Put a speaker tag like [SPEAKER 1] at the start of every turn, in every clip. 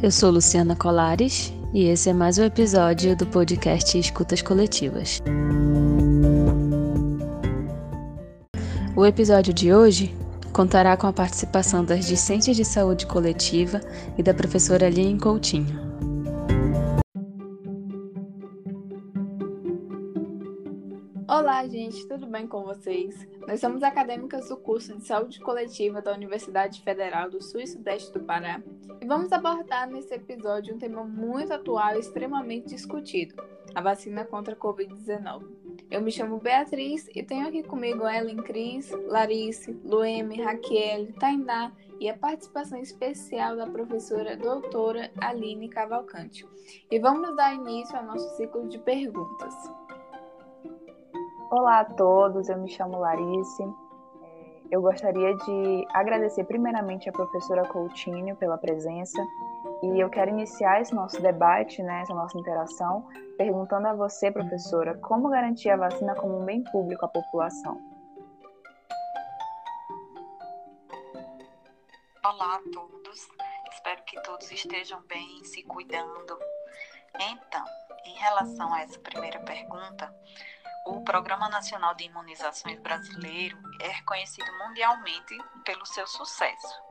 [SPEAKER 1] Eu sou Luciana Colares e esse é mais um episódio do podcast Escutas Coletivas. O episódio de hoje contará com a participação das discentes de saúde coletiva e da professora Aline Coutinho.
[SPEAKER 2] Gente, tudo bem com vocês? Nós somos acadêmicas do curso de Saúde Coletiva da Universidade Federal do Sul e Sudeste do Pará e vamos abordar nesse episódio um tema muito atual e extremamente discutido: a vacina contra a Covid-19. Eu me chamo Beatriz e tenho aqui comigo Ellen Cris, Larice, Lueme, Raquel, Tainá e a participação especial da professora doutora Aline Cavalcante. E vamos dar início ao nosso ciclo de perguntas.
[SPEAKER 3] Olá a todos, eu me chamo Larice. É, eu gostaria de agradecer primeiramente a professora Coutinho pela presença e eu quero iniciar esse nosso debate, né, essa nossa interação, perguntando a você, professora, como garantir a vacina como um bem público à população?
[SPEAKER 4] Olá a todos, espero que todos estejam bem, se cuidando. Então, em relação a essa primeira pergunta, o Programa Nacional de Imunizações Brasileiro é reconhecido mundialmente pelo seu sucesso.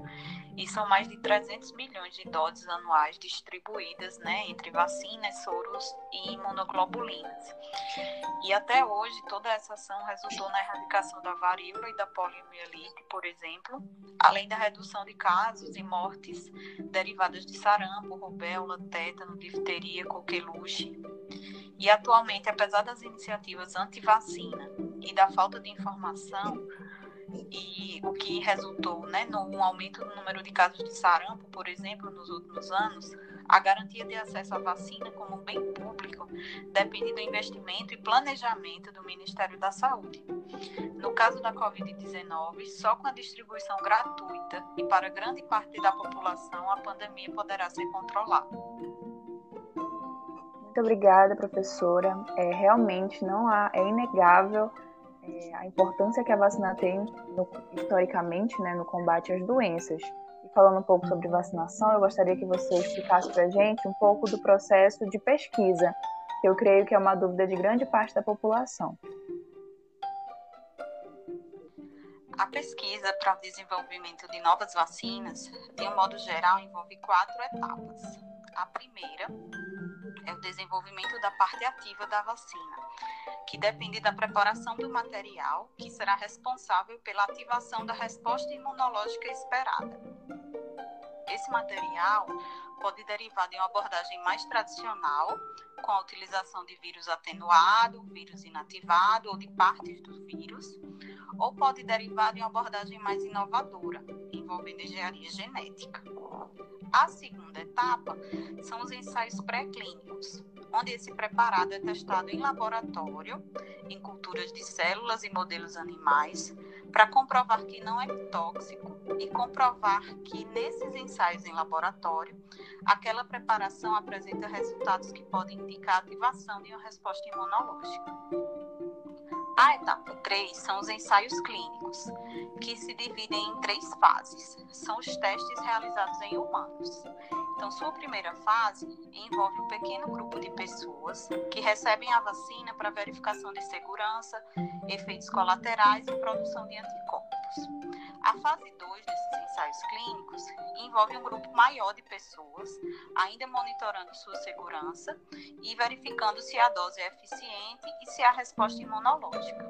[SPEAKER 4] E são mais de 300 milhões de doses anuais distribuídas né, entre vacinas, soros e imunoglobulinas. E até hoje, toda essa ação resultou na erradicação da varíola e da poliomielite, por exemplo, além da redução de casos e mortes derivadas de sarampo, rubéola, tétano, difteria, coqueluche. E atualmente, apesar das iniciativas anti-vacina e da falta de informação, e o que resultou né, no aumento do número de casos de sarampo, por exemplo, nos últimos anos, a garantia de acesso à vacina como bem público depende do investimento e planejamento do Ministério da Saúde. No caso da Covid-19, só com a distribuição gratuita e para grande parte da população a pandemia poderá ser controlada.
[SPEAKER 3] Muito obrigada, professora. É, realmente não há, é inegável é, a importância que a vacina tem no, historicamente né, no combate às doenças. E falando um pouco sobre vacinação, eu gostaria que você explicasse para a gente um pouco do processo de pesquisa, que eu creio que é uma dúvida de grande parte da população.
[SPEAKER 4] A pesquisa para o desenvolvimento de novas vacinas, de um modo geral, envolve quatro etapas. A primeira é o desenvolvimento da parte ativa da vacina, que depende da preparação do material que será responsável pela ativação da resposta imunológica esperada. Esse material pode derivar de uma abordagem mais tradicional, com a utilização de vírus atenuado, vírus inativado ou de partes do vírus, ou pode derivar de uma abordagem mais inovadora, envolvendo engenharia genética. A segunda etapa são os ensaios pré-clínicos, onde esse preparado é testado em laboratório, em culturas de células e modelos animais, para comprovar que não é tóxico e comprovar que nesses ensaios em laboratório, aquela preparação apresenta resultados que podem indicar ativação de uma resposta imunológica. A etapa 3 são os ensaios clínicos, que se dividem em três fases. São os testes realizados em humanos. Então, sua primeira fase envolve um pequeno grupo de pessoas que recebem a vacina para verificação de segurança, efeitos colaterais e produção de anticorpos. A fase 2 desses ensaios clínicos envolve um grupo maior de pessoas, ainda monitorando sua segurança e verificando se a dose é eficiente e se há resposta imunológica.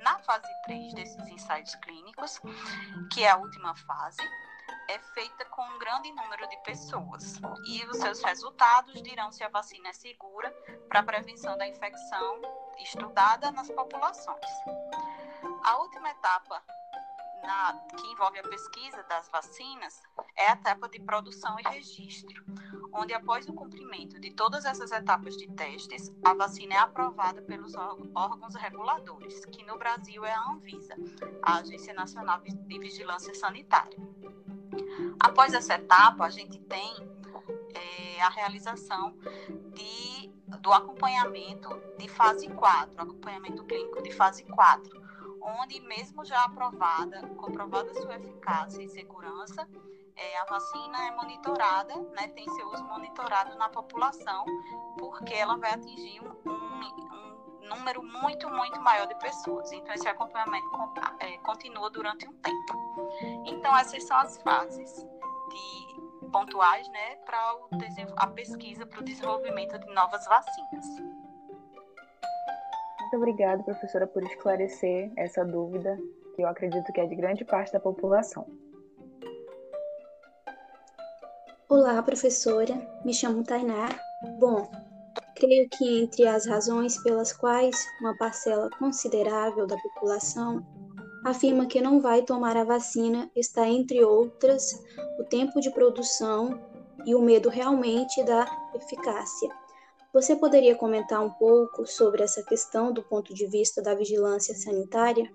[SPEAKER 4] Na fase 3 desses ensaios clínicos, que é a última fase, é feita com um grande número de pessoas e os seus resultados dirão se a vacina é segura para a prevenção da infecção estudada nas populações. A última etapa na, que envolve a pesquisa das vacinas é a etapa de produção e registro, onde após o cumprimento de todas essas etapas de testes, a vacina é aprovada pelos órgãos reguladores, que no Brasil é a Anvisa, a Agência Nacional de Vigilância Sanitária. Após essa etapa, a gente tem é, a realização de, do acompanhamento de fase 4, acompanhamento clínico de fase 4, onde, mesmo já aprovada, comprovada sua eficácia e segurança, é, a vacina é monitorada, né, tem seu uso monitorado na população, porque ela vai atingir um, um, um número muito, muito maior de pessoas. Então, esse acompanhamento é, continua durante um tempo. Então, essas são as fases de pontuais né, para a pesquisa para o desenvolvimento de novas vacinas.
[SPEAKER 3] Muito obrigada, professora, por esclarecer essa dúvida, que eu acredito que é de grande parte da população.
[SPEAKER 5] Olá, professora. Me chamo Tainá. Bom, creio que entre as razões pelas quais uma parcela considerável da população afirma que não vai tomar a vacina está, entre outras, o tempo de produção e o medo realmente da eficácia. Você poderia comentar um pouco sobre essa questão do ponto de vista da vigilância sanitária?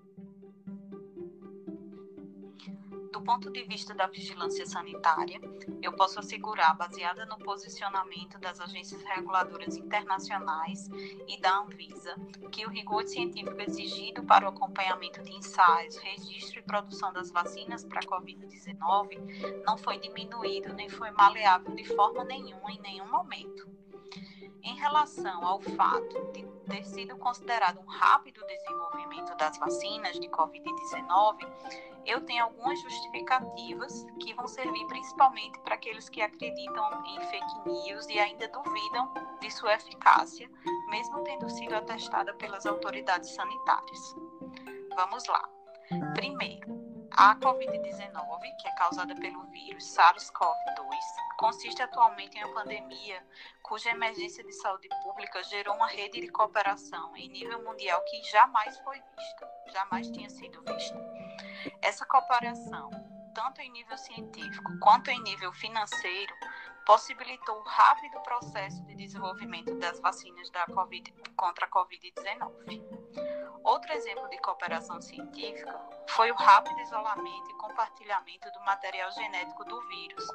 [SPEAKER 4] ponto de vista da vigilância sanitária, eu posso assegurar, baseada no posicionamento das agências reguladoras internacionais e da Anvisa, que o rigor científico exigido para o acompanhamento de ensaios, registro e produção das vacinas para a Covid-19 não foi diminuído nem foi maleável de forma nenhuma em nenhum momento. Relação ao fato de ter sido considerado um rápido desenvolvimento das vacinas de Covid-19, eu tenho algumas justificativas que vão servir principalmente para aqueles que acreditam em fake news e ainda duvidam de sua eficácia, mesmo tendo sido atestada pelas autoridades sanitárias. Vamos lá. Primeiro, a Covid-19, que é causada pelo vírus SARS-CoV-2, consiste atualmente em uma pandemia cuja emergência de saúde pública gerou uma rede de cooperação em nível mundial que jamais foi vista, jamais tinha sido vista. Essa cooperação, tanto em nível científico quanto em nível financeiro, possibilitou o rápido processo de desenvolvimento das vacinas da COVID, contra a Covid-19. Outro exemplo de cooperação científica foi o rápido isolamento e compartilhamento do material genético do vírus,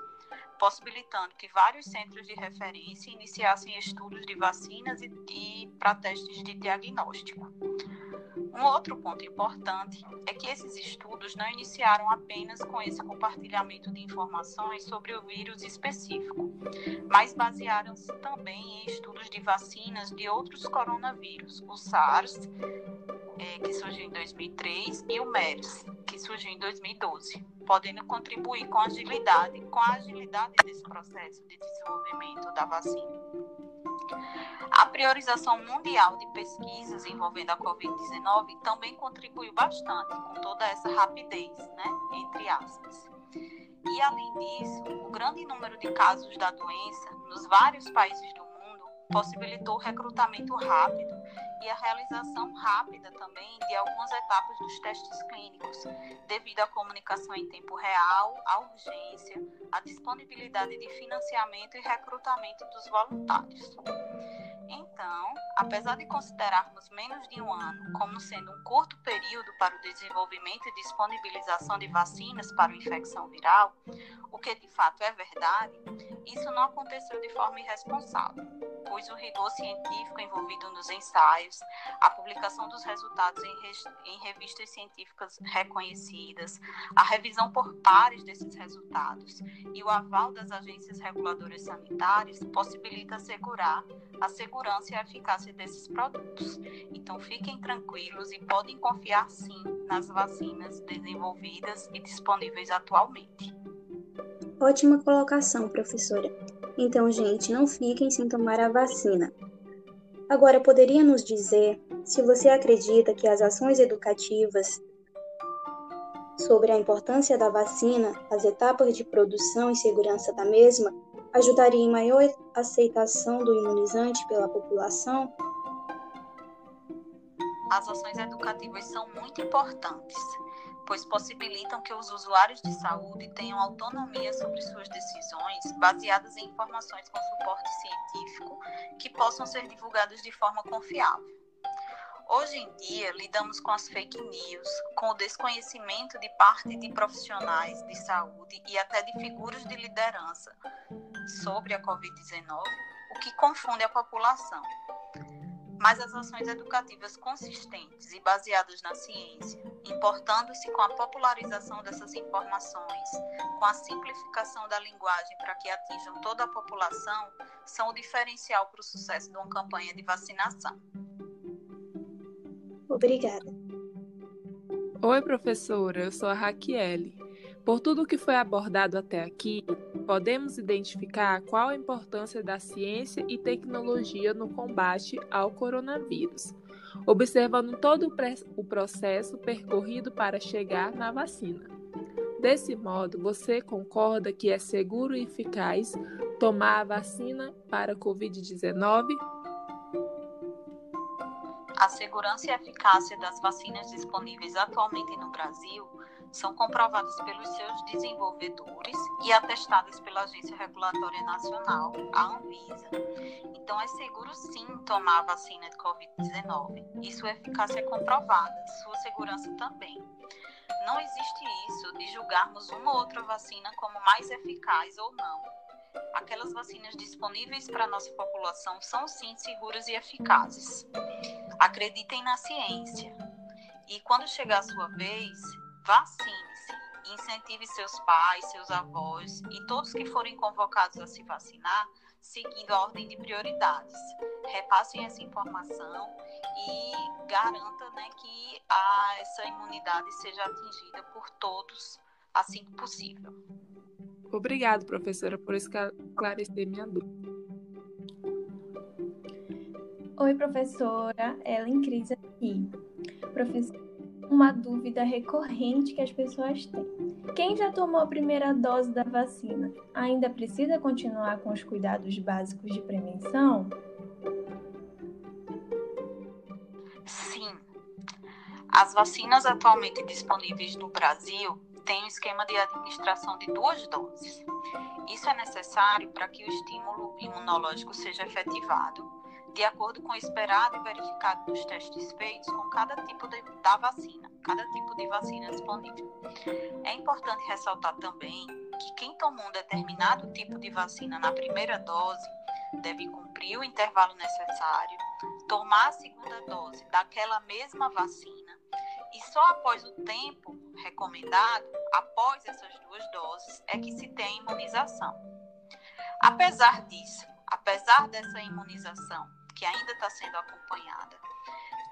[SPEAKER 4] possibilitando que vários centros de referência iniciassem estudos de vacinas e, e para testes de diagnóstico. Um outro ponto importante é que esses estudos não iniciaram apenas com esse compartilhamento de informações sobre o vírus específico, mas basearam-se também em estudos de vacinas de outros coronavírus, o SARS, é, que surgiu em 2003, e o MERS, que surgiu em 2012, podendo contribuir com agilidade, com a agilidade desse processo de desenvolvimento da vacina. A priorização mundial de pesquisas envolvendo a Covid-19 também contribuiu bastante com toda essa rapidez, né, entre aspas. E, além disso, o grande número de casos da doença nos vários países do possibilitou o recrutamento rápido e a realização rápida também de algumas etapas dos testes clínicos, devido à comunicação em tempo real, à urgência, à disponibilidade de financiamento e recrutamento dos voluntários. Então, apesar de considerarmos menos de um ano como sendo um curto período para o desenvolvimento e disponibilização de vacinas para a infecção viral, o que de fato é verdade, isso não aconteceu de forma irresponsável, pois o rigor científico envolvido nos ensaios, a publicação dos resultados em, em revistas científicas reconhecidas, a revisão por pares desses resultados e o aval das agências reguladoras sanitárias possibilita assegurar a segurança e a eficácia desses produtos. Então, fiquem tranquilos e podem confiar sim nas vacinas desenvolvidas e disponíveis atualmente.
[SPEAKER 5] Ótima colocação, professora. Então, gente, não fiquem sem tomar a vacina. Agora, poderia nos dizer se você acredita que as ações educativas sobre a importância da vacina, as etapas de produção e segurança da mesma, ajudaria em maior aceitação do imunizante pela população?
[SPEAKER 4] As ações educativas são muito importantes pois possibilitam que os usuários de saúde tenham autonomia sobre suas decisões baseadas em informações com suporte científico que possam ser divulgadas de forma confiável. Hoje em dia, lidamos com as fake news, com o desconhecimento de parte de profissionais de saúde e até de figuras de liderança sobre a Covid-19, o que confunde a população. Mas as ações educativas consistentes e baseadas na ciência, importando-se com a popularização dessas informações, com a simplificação da linguagem para que atinjam toda a população, são o diferencial para o sucesso de uma campanha de vacinação.
[SPEAKER 5] Obrigada.
[SPEAKER 6] Oi, professora, eu sou a Raquiele. Por tudo que foi abordado até aqui, podemos identificar qual a importância da ciência e tecnologia no combate ao coronavírus, observando todo o processo percorrido para chegar na vacina. Desse modo, você concorda que é seguro e eficaz tomar a vacina para a Covid-19?
[SPEAKER 4] A segurança e eficácia das vacinas disponíveis atualmente no Brasil são comprovadas pelos seus desenvolvedores e atestadas pela Agência Regulatória Nacional, a Anvisa. Então, é seguro sim tomar a vacina de Covid-19. E sua eficácia é comprovada, sua segurança também. Não existe isso de julgarmos uma ou outra vacina como mais eficaz ou não. Aquelas vacinas disponíveis para a nossa população são sim seguras e eficazes. Acreditem na ciência. E quando chegar a sua vez, vacine-se, incentive seus pais, seus avós e todos que forem convocados a se vacinar, seguindo a ordem de prioridades. Repassem essa informação e garanta né, que a, essa imunidade seja atingida por todos assim que possível.
[SPEAKER 6] Obrigado, professora, por esclarecer minha dúvida.
[SPEAKER 7] Oi, professora. Ellen Cris aqui. Professora, uma dúvida recorrente que as pessoas têm. Quem já tomou a primeira dose da vacina ainda precisa continuar com os cuidados básicos de prevenção?
[SPEAKER 4] Sim. As vacinas atualmente disponíveis no Brasil têm um esquema de administração de duas doses. Isso é necessário para que o estímulo imunológico seja efetivado de acordo com o esperado e verificado nos testes feitos com cada tipo de, da vacina, cada tipo de vacina disponível. É importante ressaltar também que quem tomou um determinado tipo de vacina na primeira dose deve cumprir o intervalo necessário, tomar a segunda dose daquela mesma vacina e só após o tempo recomendado, após essas duas doses, é que se tem a imunização. Apesar disso, apesar dessa imunização que ainda está sendo acompanhada.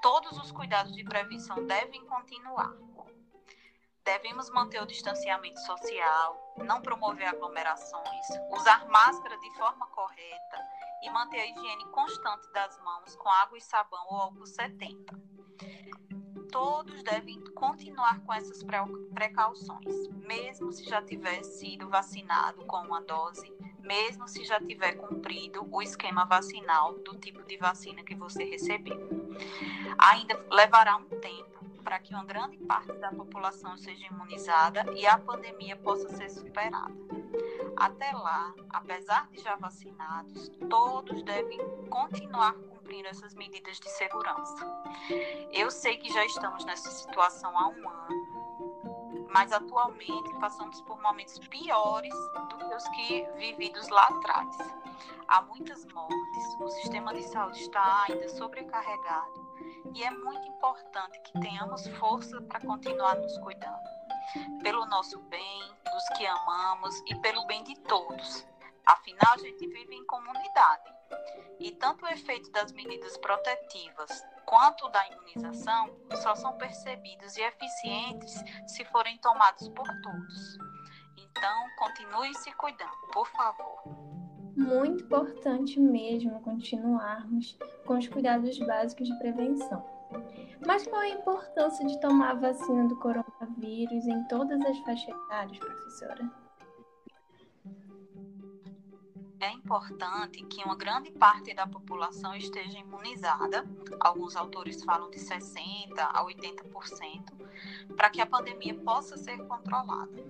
[SPEAKER 4] Todos os cuidados de prevenção devem continuar. Devemos manter o distanciamento social, não promover aglomerações, usar máscara de forma correta e manter a higiene constante das mãos com água e sabão ou álcool 70. Todos devem continuar com essas precauções, mesmo se já tiver sido vacinado com uma dose mesmo se já tiver cumprido o esquema vacinal do tipo de vacina que você recebeu. Ainda levará um tempo para que uma grande parte da população seja imunizada e a pandemia possa ser superada. Até lá, apesar de já vacinados, todos devem continuar cumprindo essas medidas de segurança. Eu sei que já estamos nessa situação há um ano mas atualmente passamos por momentos piores do que os que vividos lá atrás. Há muitas mortes, o sistema de saúde está ainda sobrecarregado e é muito importante que tenhamos força para continuar nos cuidando, pelo nosso bem, dos que amamos e pelo bem de todos. Afinal, a gente vive em comunidade e tanto o efeito das medidas protetivas quanto da imunização só são percebidos e eficientes se forem tomados por todos. Então, continue se cuidando, por favor.
[SPEAKER 7] Muito importante mesmo continuarmos com os cuidados básicos de prevenção. Mas qual é a importância de tomar a vacina do coronavírus em todas as faixas etárias, professora?
[SPEAKER 4] É importante que uma grande parte da população esteja imunizada, alguns autores falam de 60% a 80%, para que a pandemia possa ser controlada.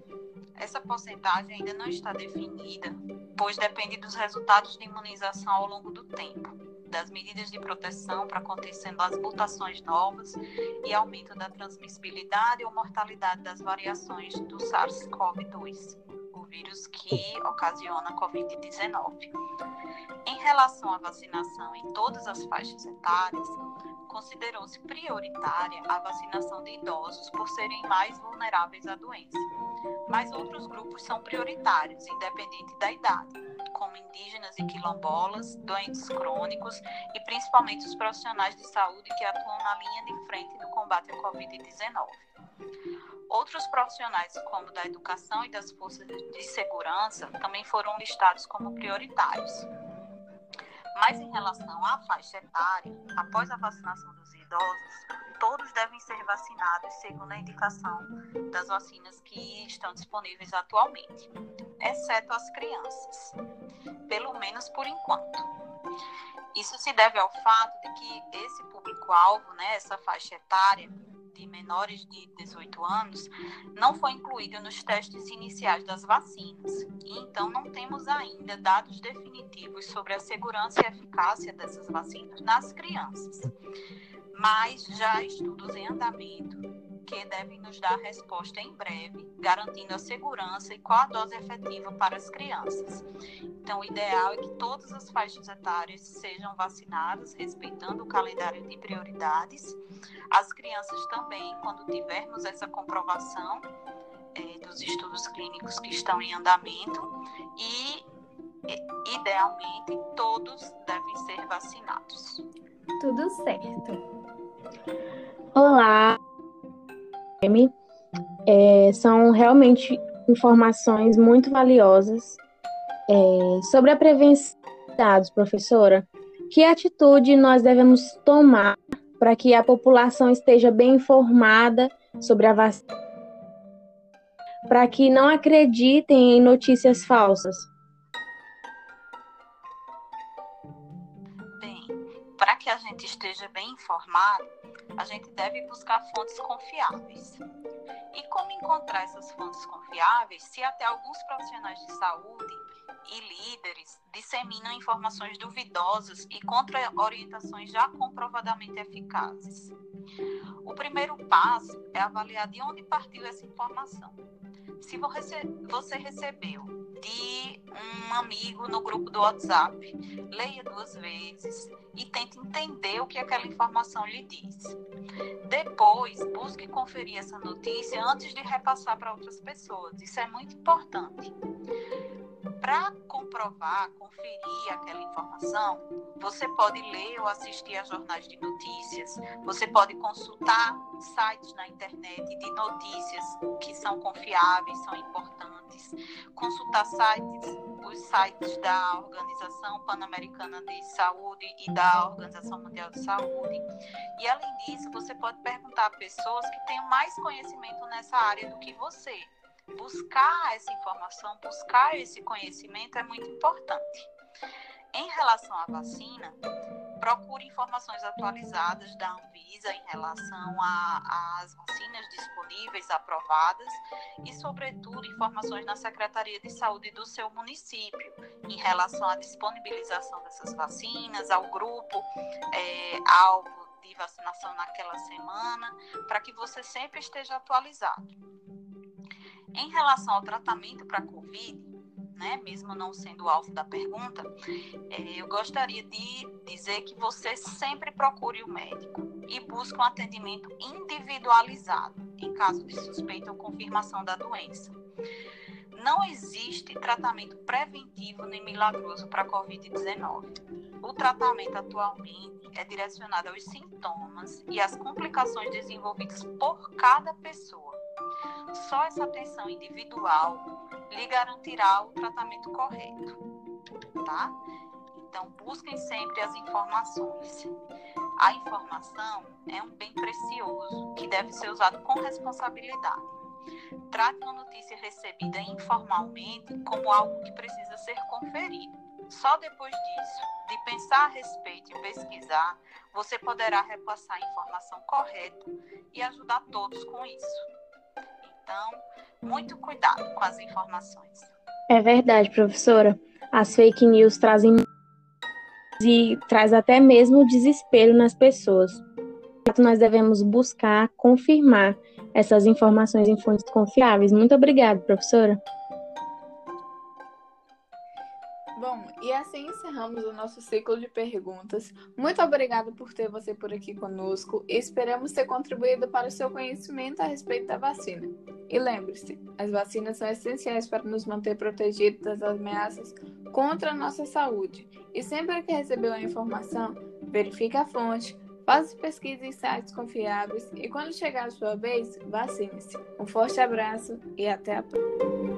[SPEAKER 4] Essa porcentagem ainda não está definida, pois depende dos resultados de imunização ao longo do tempo, das medidas de proteção para acontecendo as mutações novas e aumento da transmissibilidade ou mortalidade das variações do SARS-CoV-2 vírus que ocasiona a Covid-19. Em relação à vacinação em todas as faixas etárias, considerou-se prioritária a vacinação de idosos por serem mais vulneráveis à doença. Mas outros grupos são prioritários, independente da idade, como indígenas e quilombolas, doentes crônicos e principalmente os profissionais de saúde que atuam na linha de frente do combate à Covid-19. Outros profissionais, como da educação e das forças de segurança, também foram listados como prioritários. Mas em relação à faixa etária, após a vacinação dos idosos, todos devem ser vacinados segundo a indicação das vacinas que estão disponíveis atualmente, exceto as crianças, pelo menos por enquanto. Isso se deve ao fato de que esse público-alvo, né, essa faixa etária, de menores de 18 anos não foi incluído nos testes iniciais das vacinas. E então não temos ainda dados definitivos sobre a segurança e eficácia dessas vacinas nas crianças. Mas já estudos em andamento que devem nos dar resposta em breve, garantindo a segurança e qual a dose efetiva para as crianças. Então, o ideal é que todas as faixas etárias sejam vacinadas, respeitando o calendário de prioridades. As crianças também, quando tivermos essa comprovação é, dos estudos clínicos que estão em andamento, e idealmente todos devem ser vacinados.
[SPEAKER 7] Tudo certo.
[SPEAKER 8] Olá, é, são realmente informações muito valiosas é, sobre a prevenção de dados, professora. Que atitude nós devemos tomar para que a população esteja bem informada sobre a vacina, para que não acreditem em notícias falsas?
[SPEAKER 4] Para que a gente esteja bem informado, a gente deve buscar fontes confiáveis. E como encontrar essas fontes confiáveis se até alguns profissionais de saúde e líderes disseminam informações duvidosas e contra orientações já comprovadamente eficazes? O primeiro passo é avaliar de onde partiu essa informação. Se você recebeu de um amigo no grupo do WhatsApp. Leia duas vezes e tente entender o que aquela informação lhe diz. Depois, busque conferir essa notícia antes de repassar para outras pessoas. Isso é muito importante. Para comprovar, conferir aquela informação, você pode ler ou assistir a jornais de notícias, você pode consultar sites na internet de notícias que são confiáveis, são importantes, consultar sites, os sites da Organização Pan-Americana de Saúde e da Organização Mundial de Saúde. E além disso, você pode perguntar a pessoas que tenham mais conhecimento nessa área do que você buscar essa informação, buscar esse conhecimento é muito importante. Em relação à vacina, procure informações atualizadas da Anvisa em relação às vacinas disponíveis, aprovadas, e, sobretudo, informações na Secretaria de Saúde do seu município em relação à disponibilização dessas vacinas, ao grupo é, alvo de vacinação naquela semana, para que você sempre esteja atualizado. Em relação ao tratamento para Covid, né, mesmo não sendo alvo da pergunta, é, eu gostaria de dizer que você sempre procure o médico e busque um atendimento individualizado em caso de suspeita ou confirmação da doença. Não existe tratamento preventivo nem milagroso para a Covid-19. O tratamento atualmente é direcionado aos sintomas e às complicações desenvolvidas por cada pessoa só essa atenção individual lhe garantirá o tratamento correto, tá? Então, busquem sempre as informações. A informação é um bem precioso que deve ser usado com responsabilidade. Trate uma notícia recebida informalmente como algo que precisa ser conferido. Só depois disso, de pensar a respeito e pesquisar, você poderá repassar a informação correta e ajudar todos com isso. Então, muito cuidado com as informações.
[SPEAKER 8] É verdade, professora. As fake news trazem e traz até mesmo desespero nas pessoas. Nós devemos buscar confirmar essas informações em fontes confiáveis. Muito obrigada, professora.
[SPEAKER 2] Bom, E assim encerramos o nosso ciclo de perguntas. Muito obrigada por ter você por aqui conosco e esperamos ter contribuído para o seu conhecimento a respeito da vacina. E lembre-se, as vacinas são essenciais para nos manter protegidos das ameaças contra a nossa saúde. E sempre que receber uma informação, verifique a fonte, faça pesquisa em sites confiáveis e quando chegar a sua vez, vacine-se. Um forte abraço e até a próxima.